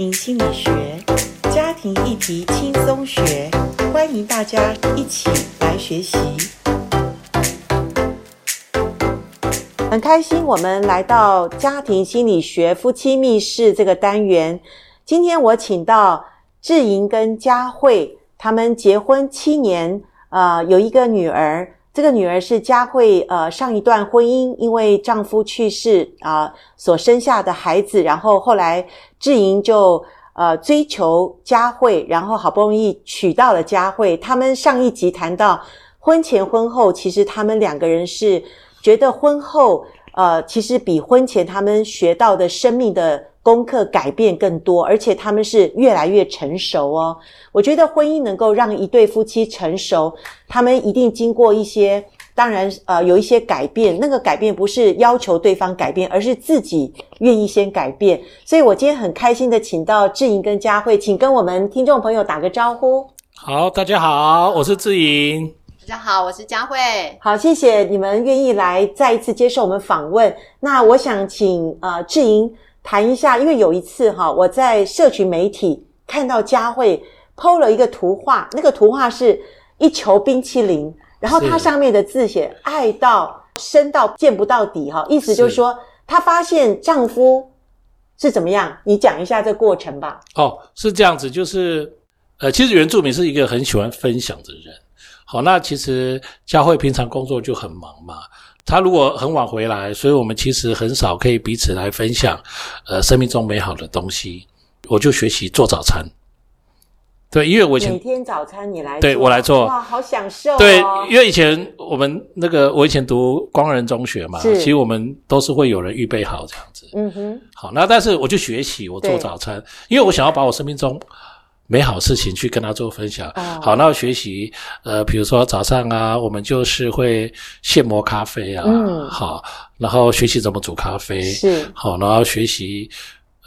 心理学，家庭议题轻松学，欢迎大家一起来学习。很开心，我们来到家庭心理学夫妻密室这个单元。今天我请到志莹跟佳慧，他们结婚七年，呃，有一个女儿。这个女儿是佳慧，呃，上一段婚姻因为丈夫去世啊，所生下的孩子，然后后来志莹就呃追求佳慧，然后好不容易娶到了佳慧。他们上一集谈到婚前婚后，其实他们两个人是觉得婚后呃，其实比婚前他们学到的生命的功课改变更多，而且他们是越来越成熟哦。我觉得婚姻能够让一对夫妻成熟，他们一定经过一些，当然呃有一些改变。那个改变不是要求对方改变，而是自己愿意先改变。所以我今天很开心的请到志莹跟佳慧，请跟我们听众朋友打个招呼。好，大家好，我是志莹。大家好，我是佳慧。好，谢谢你们愿意来再一次接受我们访问。那我想请呃志莹。谈一下，因为有一次哈，我在社群媒体看到佳慧 PO 了一个图画，那个图画是一球冰淇淋，然后它上面的字写“爱到深到见不到底”哈，意思就是说她发现丈夫是怎么样？你讲一下这个过程吧。哦，是这样子，就是呃，其实原住民是一个很喜欢分享的人。好，那其实佳慧平常工作就很忙嘛。他如果很晚回来，所以我们其实很少可以彼此来分享，呃，生命中美好的东西。我就学习做早餐，对，因为我以前每天早餐你来做，对我来做，哇，好享受哦。对，因为以前我们那个我以前读光仁中学嘛，其实我们都是会有人预备好这样子。嗯哼。好，那但是我就学习我做早餐，因为我想要把我生命中。美好事情去跟他做分享。Oh. 好，那学习，呃，比如说早上啊，我们就是会现磨咖啡啊，嗯，好，然后学习怎么煮咖啡，是，好，然后学习。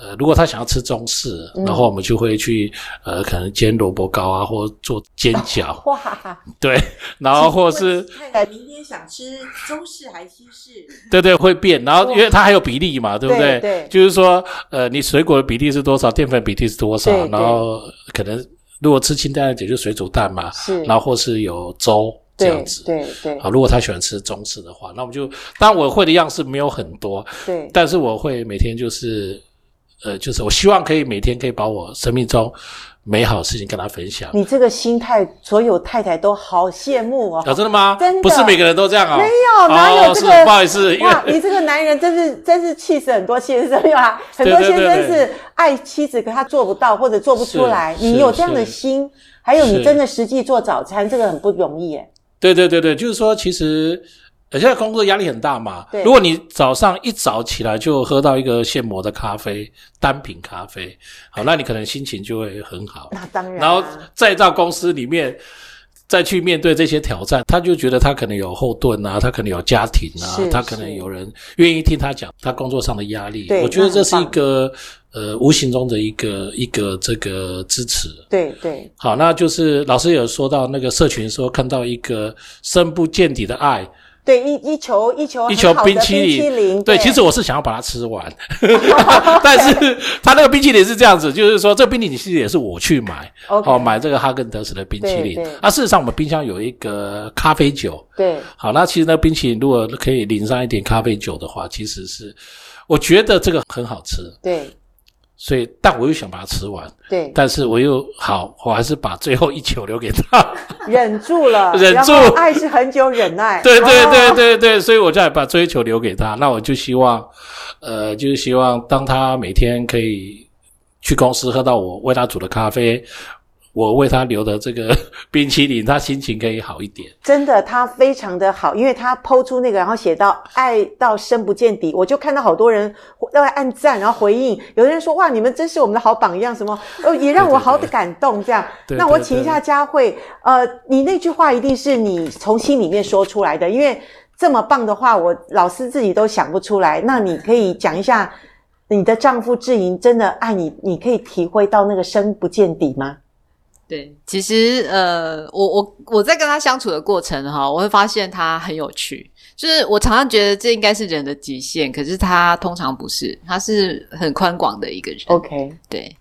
呃，如果他想要吃中式，嗯、然后我们就会去呃，可能煎萝卜糕啊，或做煎饺。哇！对，然后或是太太明天想吃中式还是西式？对对，会变。然后因为它还有比例嘛，对不对？对，就是说，呃，你水果的比例是多少，淀粉比例是多少，然后可能如果吃清淡一点，就水煮蛋嘛。是。然后或是有粥这样子。对对。好，如果他喜欢吃中式的话，那我们就当然我会的样式没有很多。对。但是我会每天就是。呃，就是我希望可以每天可以把我生命中美好的事情跟他分享。你这个心态，所有太太都好羡慕哦。啊，真的吗？真的，不是每个人都这样啊、哦。没有，哪有这个？哦、不好意思，哇，你这个男人真是真是气死很多先生吧？很多先生是爱妻子，可他做不到或者做不出来。你有这样的心，还有你真的实际做早餐，这个很不容易耶。对对对对，就是说，其实。现在工作压力很大嘛？对。如果你早上一早起来就喝到一个现磨的咖啡，单品咖啡，好，那你可能心情就会很好。那当然。然后再到公司里面，再去面对这些挑战，他就觉得他可能有后盾啊，他可能有家庭啊，他可能有人愿意听他讲他工作上的压力。对。我觉得这是一个呃无形中的一个一个这个支持。对对。好，那就是老师有说到那个社群说看到一个深不见底的爱。对，一一球一球一球冰淇淋，对，其实我是想要把它吃完，但是他那个冰淇淋是这样子，就是说这个冰淇淋其实也是我去买，哦，买这个哈根德斯的冰淇淋。那事实上我们冰箱有一个咖啡酒，对，好，那其实那冰淇淋如果可以淋上一点咖啡酒的话，其实是我觉得这个很好吃，对。所以，但我又想把它吃完。对，但是我又好，我还是把最后一球留给他，忍住了，忍住。爱是很久忍耐。对对对对对，所以我再把追求留给他。那我就希望，呃，就是希望当他每天可以去公司喝到我为他煮的咖啡。我为他留的这个 冰淇淋，他心情可以好一点。真的，他非常的好，因为他 po 出那个，然后写到“爱到深不见底”，我就看到好多人都在按赞，然后回应。有的人说：“哇，你们真是我们的好榜样！”什么，呃，也让我好感动。这样，对对对，那我请一下佳慧，呃，你那句话一定是你从心里面说出来的，因为这么棒的话，我老师自己都想不出来。那你可以讲一下，你的丈夫志莹真的爱你，你可以体会到那个深不见底吗？对，其实呃，我我我在跟他相处的过程哈，我会发现他很有趣。就是我常常觉得这应该是人的极限，可是他通常不是，他是很宽广的一个人。OK，对。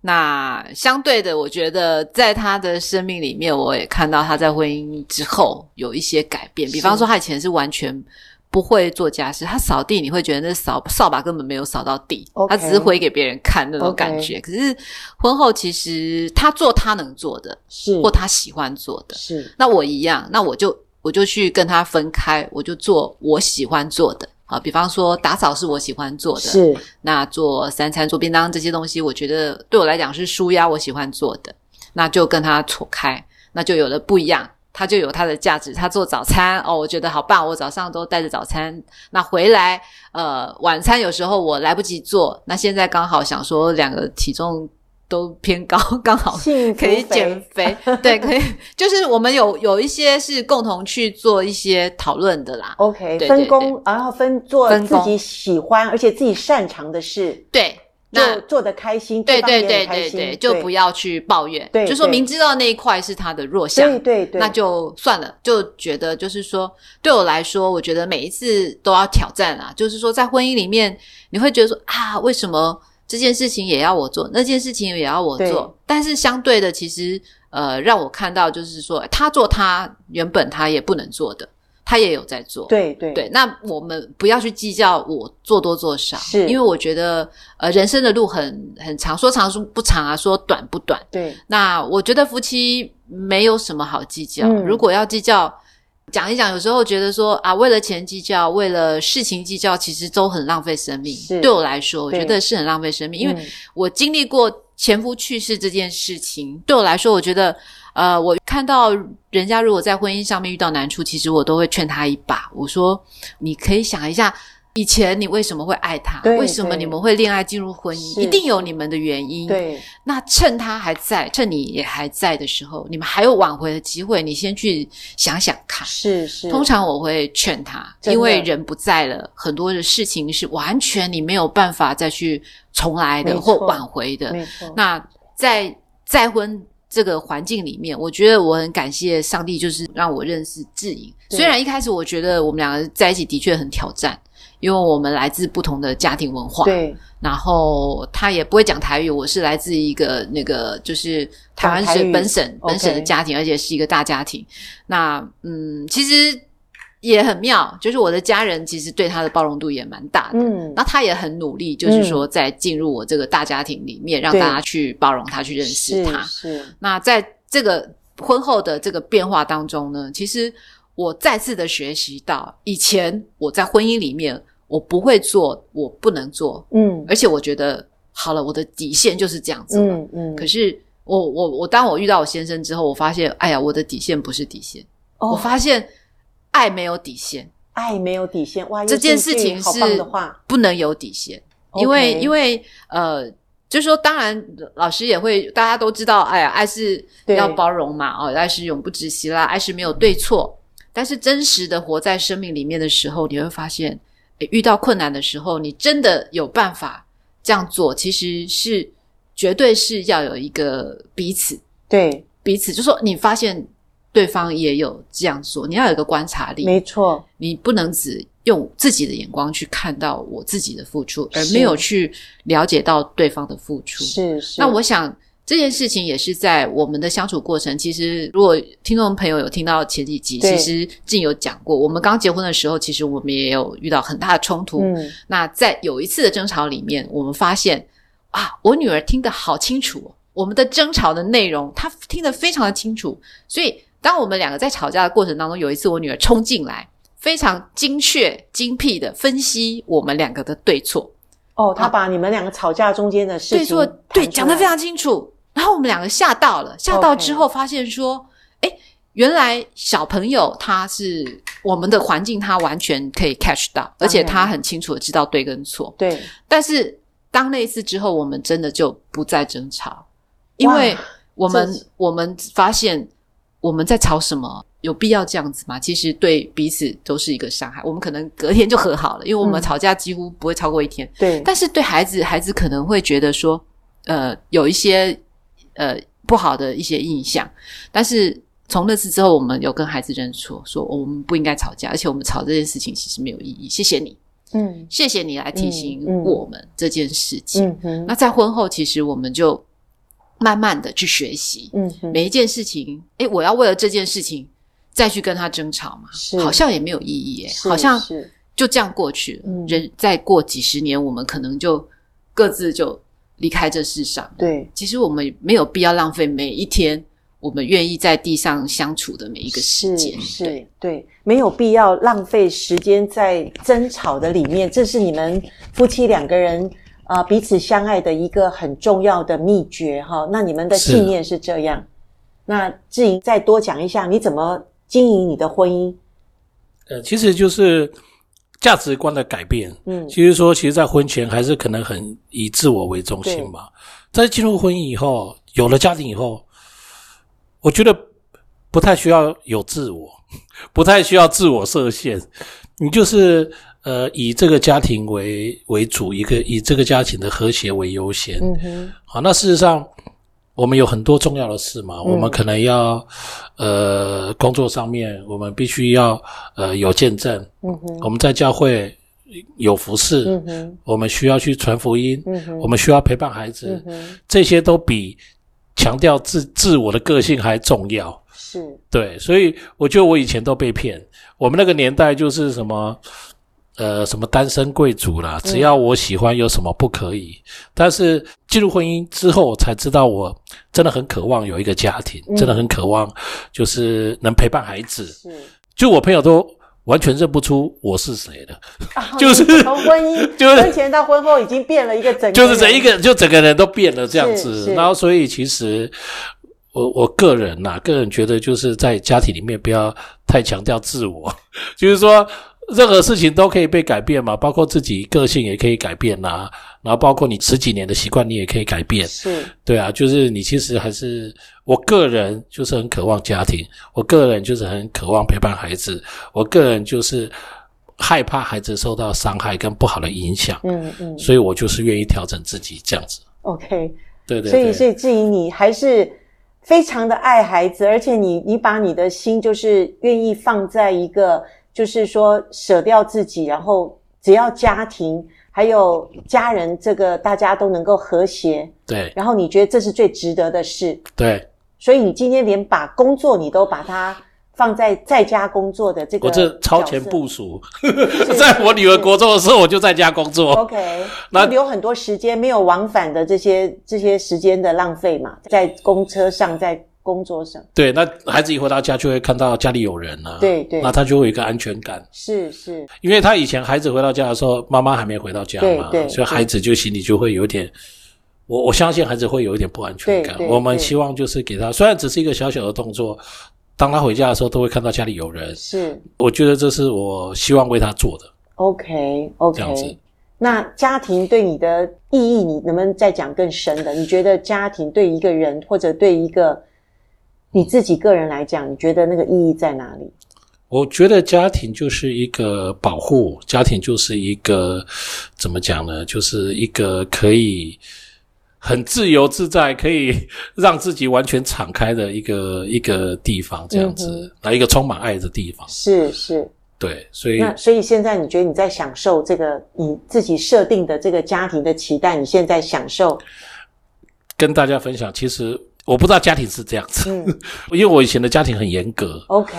那相对的，我觉得在他的生命里面，我也看到他在婚姻之后有一些改变。比方说，他以前是完全不会做家事，他扫地你会觉得那扫扫把根本没有扫到地，okay, 他只是挥给别人看那种感觉。可是婚后，其实他做他能做的，是或他喜欢做的。是那我一样，那我就我就去跟他分开，我就做我喜欢做的。啊，比方说打扫是我喜欢做的，是那做三餐做便当这些东西，我觉得对我来讲是舒压，我喜欢做的，那就跟他错开，那就有了不一样，他就有他的价值。他做早餐哦，我觉得好棒，我早上都带着早餐，那回来呃晚餐有时候我来不及做，那现在刚好想说两个体重。都偏高，刚好可以减肥。对，可以，就是我们有有一些是共同去做一些讨论的啦。OK，分工，然后分做自己喜欢而且自己擅长的事。对，那做的开心，对对对对对，就不要去抱怨。对，就说明知道那一块是他的弱项，对对对，那就算了。就觉得就是说，对我来说，我觉得每一次都要挑战啊。就是说，在婚姻里面，你会觉得说啊，为什么？这件事情也要我做，那件事情也要我做，但是相对的，其实呃，让我看到就是说，他做他原本他也不能做的，他也有在做。对对对，那我们不要去计较我做多做少，是因为我觉得呃，人生的路很很长，说长说不长啊，说短不短。对，那我觉得夫妻没有什么好计较，嗯、如果要计较。讲一讲，有时候觉得说啊，为了钱计较，为了事情计较，其实都很浪费生命。是对我来说，我觉得是很浪费生命，因为我经历过前夫去世这件事情。嗯、对我来说，我觉得，呃，我看到人家如果在婚姻上面遇到难处，其实我都会劝他一把。我说，你可以想一下。以前你为什么会爱他？为什么你们会恋爱进入婚姻？一定有你们的原因。对，那趁他还在，趁你也还在的时候，你们还有挽回的机会。你先去想想看。是是。通常我会劝他，因为人不在了，很多的事情是完全你没有办法再去重来的或挽回的。那在再婚这个环境里面，我觉得我很感谢上帝，就是让我认识志颖。虽然一开始我觉得我们两个在一起的确很挑战。因为我们来自不同的家庭文化，对，然后他也不会讲台语，我是来自一个那个就是台湾是本省本省的家庭，而且是一个大家庭。那嗯，其实也很妙，就是我的家人其实对他的包容度也蛮大的，嗯，那他也很努力，就是说在进入我这个大家庭里面，让大家去包容他，去认识他。是，那在这个婚后的这个变化当中呢，其实。我再次的学习到，以前我在婚姻里面，我不会做，我不能做，嗯，而且我觉得好了，我的底线就是这样子了，嗯嗯。可是我我我，当我遇到我先生之后，我发现，哎呀，我的底线不是底线，哦，我发现爱没有底线，爱没有底线，哇，这件事情是不能有底线，因为因为呃，就是说，当然老师也会，大家都知道，哎呀，爱是要包容嘛，哦，爱是永不止息啦，爱是没有对错。但是真实的活在生命里面的时候，你会发现，诶，遇到困难的时候，你真的有办法这样做，其实是绝对是要有一个彼此，对彼此，就说你发现对方也有这样做，你要有一个观察力，没错，你不能只用自己的眼光去看到我自己的付出，而没有去了解到对方的付出，是是。那我想。这件事情也是在我们的相处过程。其实，如果听众朋友有听到前几集，其实静有讲过，我们刚结婚的时候，其实我们也有遇到很大的冲突。嗯，那在有一次的争吵里面，我们发现啊，我女儿听得好清楚，我们的争吵的内容，她听得非常的清楚。所以，当我们两个在吵架的过程当中，有一次我女儿冲进来，非常精确、精辟的分析我们两个的对错。哦，她把你们两个吵架中间的事情对错，对，讲得非常清楚。然后我们两个吓到了，吓到之后发现说，哎 Okay.，原来小朋友他是我们的环境，他完全可以 catch 到，而且他很清楚的知道对跟错。对，但是当那一次之后，我们真的就不再争吵，因为我们我们发现我们在吵什么，有必要这样子吗？其实对彼此都是一个伤害。我们可能隔天就和好了，因为我们吵架几乎不会超过一天。嗯、对，但是对孩子，孩子可能会觉得说，呃，有一些。呃，不好的一些印象。但是从那次之后，我们有跟孩子认错，说我们不应该吵架，而且我们吵这件事情其实没有意义。谢谢你，嗯，谢谢你来提醒我们这件事情。嗯嗯、那在婚后，其实我们就慢慢的去学习，嗯，每一件事情，哎，我要为了这件事情再去跟他争吵嘛，好像也没有意义，哎，好像就这样过去了。嗯、人再过几十年，我们可能就各自就离开这世上。对，其实我们没有必要浪费每一天。我们愿意在地上相处的每一个时间，是，是对，没有必要浪费时间在争吵的里面。这是你们夫妻两个人啊、呃、彼此相爱的一个很重要的秘诀哈。那你们的信念是这样。那志颖再多讲一下，你怎么经营你的婚姻？呃，其实就是价值观的改变。嗯，其实说，其实，在婚前还是可能很以自我为中心嘛。在进入婚姻以后，有了家庭以后。我觉得不太需要有自我，不太需要自我设限。你就是呃，以这个家庭为为主，一个以这个家庭的和谐为优先。嗯哼。好，那事实上我们有很多重要的事嘛，嗯、我们可能要呃工作上面，我们必须要呃有见证。我们在教会有服侍。嗯。我们需要去传福音。嗯。我们需要陪伴孩子。嗯。这些都比。强调自自我的个性还重要，是对，所以我觉得我以前都被骗。我们那个年代就是什么，呃，什么单身贵族啦，只要我喜欢，有什么不可以？嗯、但是进入婚姻之后，才知道我真的很渴望有一个家庭，嗯、真的很渴望，就是能陪伴孩子。就我朋友都。完全认不出我是谁的，啊、就是从婚姻，就是婚前到婚后已经变了一个整个，就是整一个，就整个人都变了这样子。然后，所以其实我我个人呐、啊，个人觉得就是在家庭里面不要太强调自我，就是说。任何事情都可以被改变嘛，包括自己个性也可以改变呐、啊，然后包括你十几年的习惯，你也可以改变。是，对啊，就是你其实还是我个人就是很渴望家庭，我个人就是很渴望陪伴孩子，我个人就是害怕孩子受到伤害跟不好的影响。嗯嗯，所以我就是愿意调整自己这样子。OK，对，对对。所以，所以至于你还是非常的爱孩子，而且你你把你的心就是愿意放在一个。就是说，舍掉自己，然后只要家庭还有家人，这个大家都能够和谐。对。然后你觉得这是最值得的事。对。所以你今天连把工作你都把它放在在家工作的这个，我这超前部署。在我女儿国中的时候，我就在家工作。OK。那有很多时间没有往返的这些这些时间的浪费嘛，在公车上在。工作上，对，那孩子一回到家就会看到家里有人了，对对，那他就会有一个安全感。是是，因为他以前孩子回到家的时候，妈妈还没回到家嘛，对对，所以孩子就心里就会有点，我我相信孩子会有一点不安全感。我们希望就是给他，虽然只是一个小小的动作，当他回家的时候都会看到家里有人。是，我觉得这是我希望为他做的。OK OK，这样子。那家庭对你的意义，你能不能再讲更深的？你觉得家庭对一个人或者对一个？你自己个人来讲，你觉得那个意义在哪里？我觉得家庭就是一个保护，家庭就是一个怎么讲呢？就是一个可以很自由自在，可以让自己完全敞开的一个 一个地方，这样子，来、嗯、一个充满爱的地方。是是，对，所以那所以现在你觉得你在享受这个你自己设定的这个家庭的期待？你现在享受？跟大家分享，其实。我不知道家庭是这样子，嗯，因为我以前的家庭很严格。OK，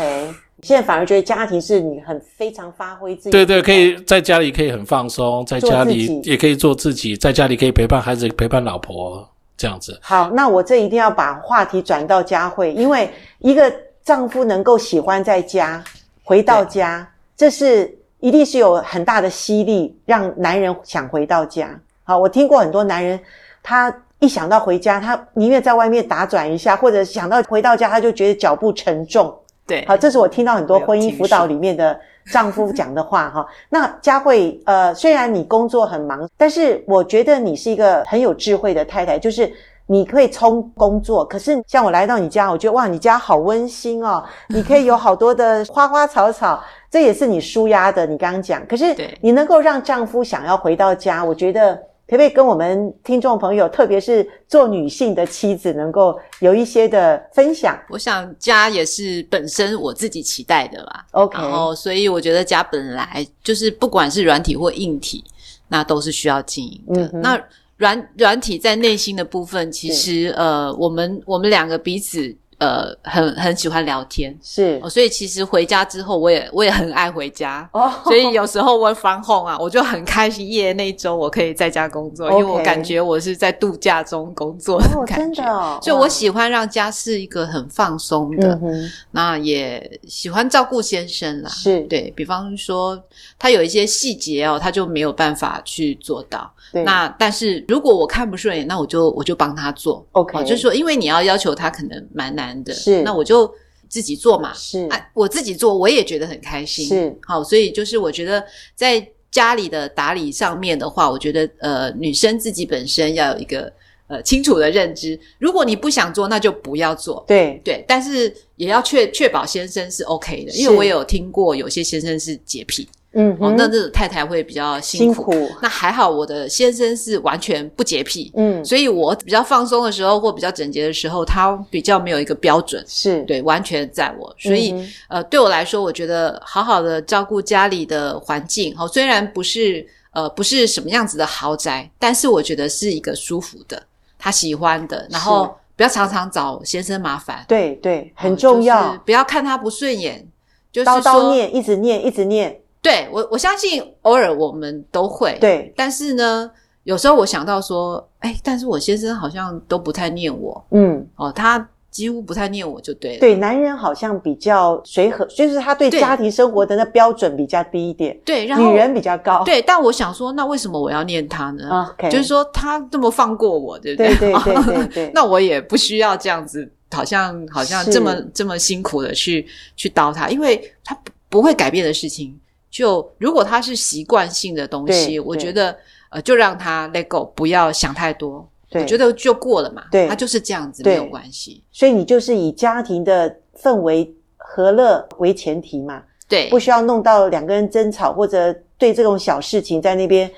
现在反而觉得家庭是你很非常发挥自己。对对，可以在家里可以很放松，在家里也可以做自己，在家里可以陪伴孩子、陪伴老婆这样子。好，那我这一定要把话题转到佳慧，因为一个丈夫能够喜欢在家回到家，这是一定是有很大的吸力，让男人想回到家。好，我听过很多男人，他。一想到回家，他宁愿在外面打转一下，或者想到回到家，他就觉得脚步沉重。对，好，这是我听到很多婚姻辅导里面的丈夫讲的话哈。那佳慧，呃，虽然你工作很忙，但是我觉得你是一个很有智慧的太太，就是你可以冲工作，可是像我来到你家，我觉得哇，你家好温馨哦，你可以有好多的花花草草，这也是你舒压的。你刚刚讲，可是你能够让丈夫想要回到家，我觉得。可不可以跟我们听众朋友，特别是做女性的妻子，能够有一些的分享？我想家也是本身我自己期待的吧。OK，然后所以我觉得家本来就是不管是软体或硬体，那都是需要经营的。嗯、那软软体在内心的部分，其实呃，我们我们两个彼此。呃，很很喜欢聊天，是、哦，所以其实回家之后，我也我也很爱回家，哦，所以有时候我返 home 啊，我就很开心，夜，那一周我可以在家工作.因为我感觉我是在度假中工作的感觉，哦，真的，哦，所以我喜欢让家是一个很放松的，嗯，那也喜欢照顾先生啦，是，对，比方说他有一些细节哦，他就没有办法去做到。那但是如果我看不顺眼，那我就我就帮他做，OK，哦，就是说，因为你要要求他可能蛮难的，是，那我就自己做嘛，是，啊，我自己做我也觉得很开心，是，好，所以就是我觉得在家里的打理上面的话，我觉得呃，女生自己本身要有一个呃清楚的认知，如果你不想做，那就不要做，对。对，但是也要确确保先生是 OK 的，因为我也有听过有些先生是洁癖。嗯，哦，那这个太太会比较辛苦，辛苦。那还好，我的先生是完全不洁癖，嗯，所以我比较放松的时候或比较整洁的时候，他比较没有一个标准，是。对，完全在我。所以，嗯、呃，对我来说，我觉得好好的照顾家里的环境，哦，虽然不是呃不是什么样子的豪宅，但是我觉得是一个舒服的，他喜欢的，然后不要常常找先生麻烦，对对，很重要，就是、不要看他不顺眼，就是叨叨念，一直念，一直念。对，我我相信偶尔我们都会，对，但是呢，有时候我想到说，哎，但是我先生好像都不太念我，嗯，哦，他几乎不太念我就对了。对，男人好像比较随和，就是他对家庭生活的那标准比较低一点，对，然后女人比较高，对。但我想说，那为什么我要念他呢？Okay. 就是说他这么放过我，对不对？对对对 对对。那我也不需要这样子，好像好像这么这么辛苦的去去叨他，因为他不不会改变的事情。就如果他是习惯性的东西，我觉得呃，就让他 let go，不要想太多。我觉得就过了嘛。对，他就是这样子，没有关系。所以你就是以家庭的氛围和乐为前提嘛。对，不需要弄到两个人争吵，或者对这种小事情在那边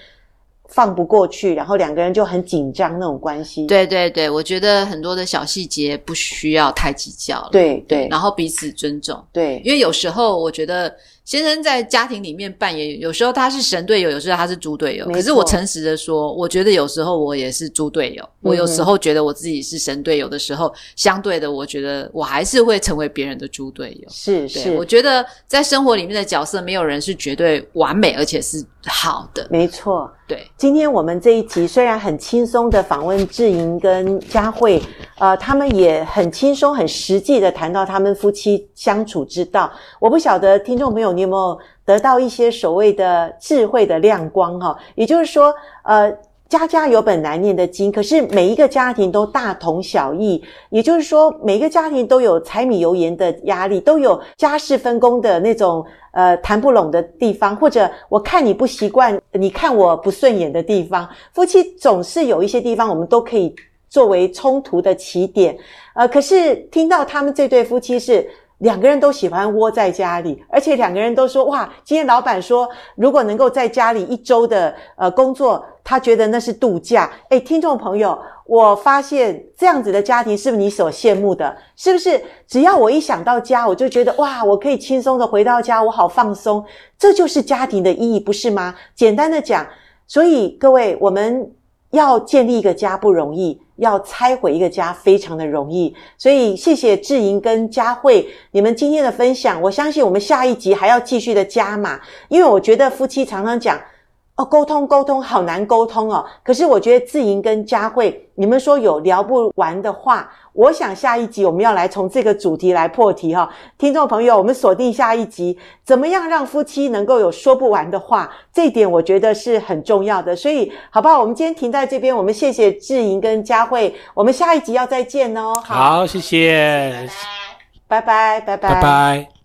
放不过去，然后两个人就很紧张那种关系。对对对，我觉得很多的小细节不需要太计较了。对对，然后彼此尊重。对，因为有时候我觉得。先生在家庭里面扮演，有时候他是神队友，有时候他是猪队友。可是我诚实的说，我觉得有时候我也是猪队友。我有时候觉得我自己是神队友的时候，嗯，相对的，我觉得我还是会成为别人的猪队友。是是，我觉得在生活里面的角色，没有人是绝对完美，而且是好的。没错，对。今天我们这一集虽然很轻松的访问志莹跟佳慧，呃，他们也很轻松、很实际的谈到他们夫妻相处之道。我不晓得听众朋友你有没有得到一些所谓的智慧的亮光哈？也就是说，呃，家家有本难念的经，可是每一个家庭都大同小异。也就是说，每一个家庭都有柴米油盐的压力，都有家事分工的那种呃谈不拢的地方，或者我看你不习惯，你看我不顺眼的地方。夫妻总是有一些地方，我们都可以作为冲突的起点。呃，可是听到他们这对夫妻是。两个人都喜欢窝在家里，而且两个人都说：“哇，今天老板说，如果能够在家里一周的呃工作，他觉得那是度假。”诶，听众朋友，我发现这样子的家庭是不是你所羡慕的？是不是？只要我一想到家，我就觉得哇，我可以轻松的回到家，我好放松。这就是家庭的意义，不是吗？简单的讲，所以各位，我们要建立一个家不容易。要拆毁一个家非常的容易，所以谢谢志莹跟佳慧你们今天的分享。我相信我们下一集还要继续的加码，因为我觉得夫妻常常讲哦，沟通沟通好难沟通哦。可是我觉得志莹跟佳慧你们说有聊不完的话。我想下一集我们要来从这个主题来破题哈，听众朋友，我们锁定下一集，怎么样让夫妻能够有说不完的话？这一点我觉得是很重要的。所以，好不好？我们今天停在这边，我们谢谢志莹跟佳慧，我们下一集要再见哦。好，谢谢，拜拜，拜拜，拜拜。拜拜。